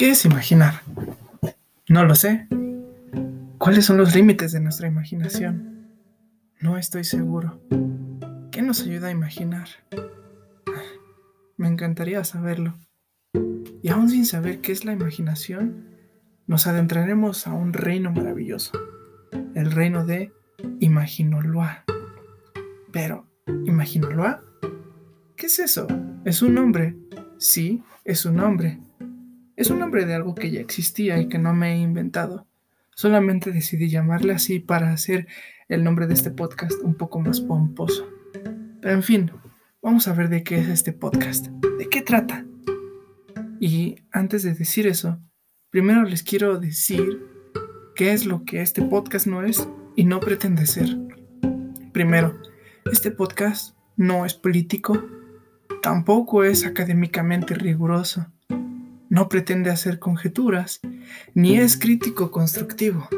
¿Qué es imaginar? No lo sé. ¿Cuáles son los límites de nuestra imaginación? No estoy seguro. ¿Qué nos ayuda a imaginar? Me encantaría saberlo. Y aún sin saber qué es la imaginación, nos adentraremos a un reino maravilloso, el reino de Imaginoloa. Pero, ¿Imaginoloa? ¿Qué es eso? ¿Es un nombre? Sí, es un nombre. Es un nombre de algo que ya existía y que no me he inventado. Solamente decidí llamarle así para hacer el nombre de este podcast un poco más pomposo. Pero en fin, vamos a ver de qué es este podcast. ¿De qué trata? Y antes de decir eso, primero les quiero decir qué es lo que este podcast no es y no pretende ser. Primero, este podcast no es político, tampoco es académicamente riguroso no pretende hacer conjeturas, ni es crítico constructivo.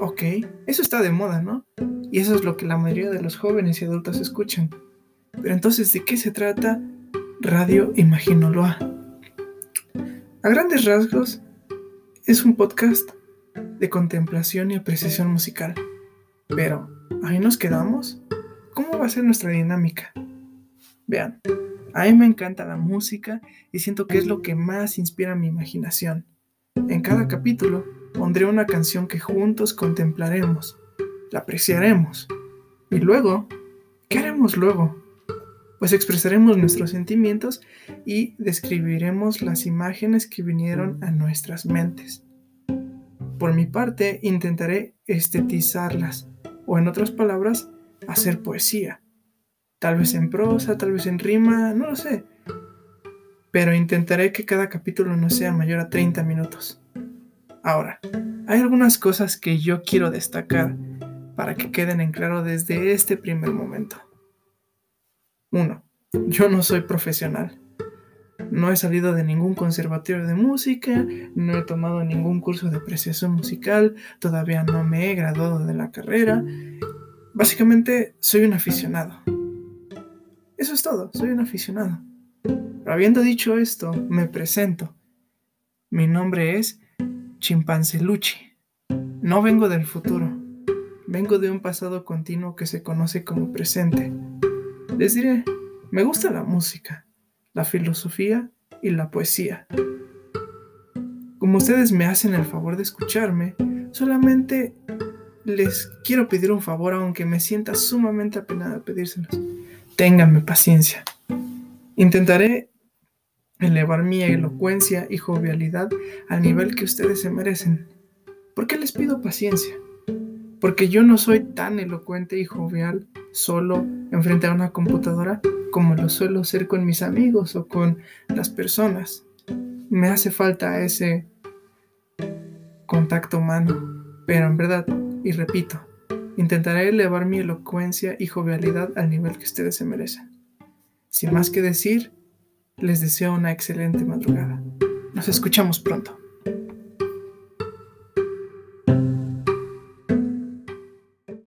Ok, eso está de moda, ¿no? Y eso es lo que la mayoría de los jóvenes y adultos escuchan. Pero entonces, ¿de qué se trata Radio Imaginoloa? A grandes rasgos, es un podcast de contemplación y apreciación musical. Pero, ¿ahí nos quedamos? ¿Cómo va a ser nuestra dinámica? Vean, a mí me encanta la música y siento que es lo que más inspira mi imaginación. En cada capítulo pondré una canción que juntos contemplaremos, la apreciaremos. Y luego, ¿qué haremos luego? Pues expresaremos nuestros sentimientos y describiremos las imágenes que vinieron a nuestras mentes. Por mi parte, intentaré estetizarlas, o en otras palabras, hacer poesía Tal vez en prosa, tal vez en rima, no lo sé. Pero intentaré que cada capítulo no sea mayor a 30 minutos. Ahora, hay algunas cosas que yo quiero destacar para que queden en claro desde este primer momento. 1. Yo no soy profesional. No he salido de ningún conservatorio de música, no he tomado ningún curso de apreciación musical, todavía no me he graduado de la carrera. Básicamente soy un aficionado. Eso es todo, soy un aficionado. Habiendo dicho esto, me presento. Mi nombre es Chimpanceluchi. No vengo del futuro, vengo de un pasado continuo que se conoce como presente. Les diré, me gusta la música, la filosofía y la poesía. Como ustedes me hacen el favor de escucharme, solamente les quiero pedir un favor aunque me sienta sumamente apenada pedírselos. Ténganme paciencia. Intentaré elevar mi elocuencia y jovialidad al nivel que ustedes se merecen. ¿Por qué les pido paciencia? Porque yo no soy tan elocuente y jovial solo enfrente a una computadora como lo suelo ser con mis amigos o con las personas. Me hace falta ese contacto humano, pero en verdad, y repito, Intentaré elevar mi elocuencia y jovialidad al nivel que ustedes se merecen. Sin más que decir, les deseo una excelente madrugada. Nos escuchamos pronto.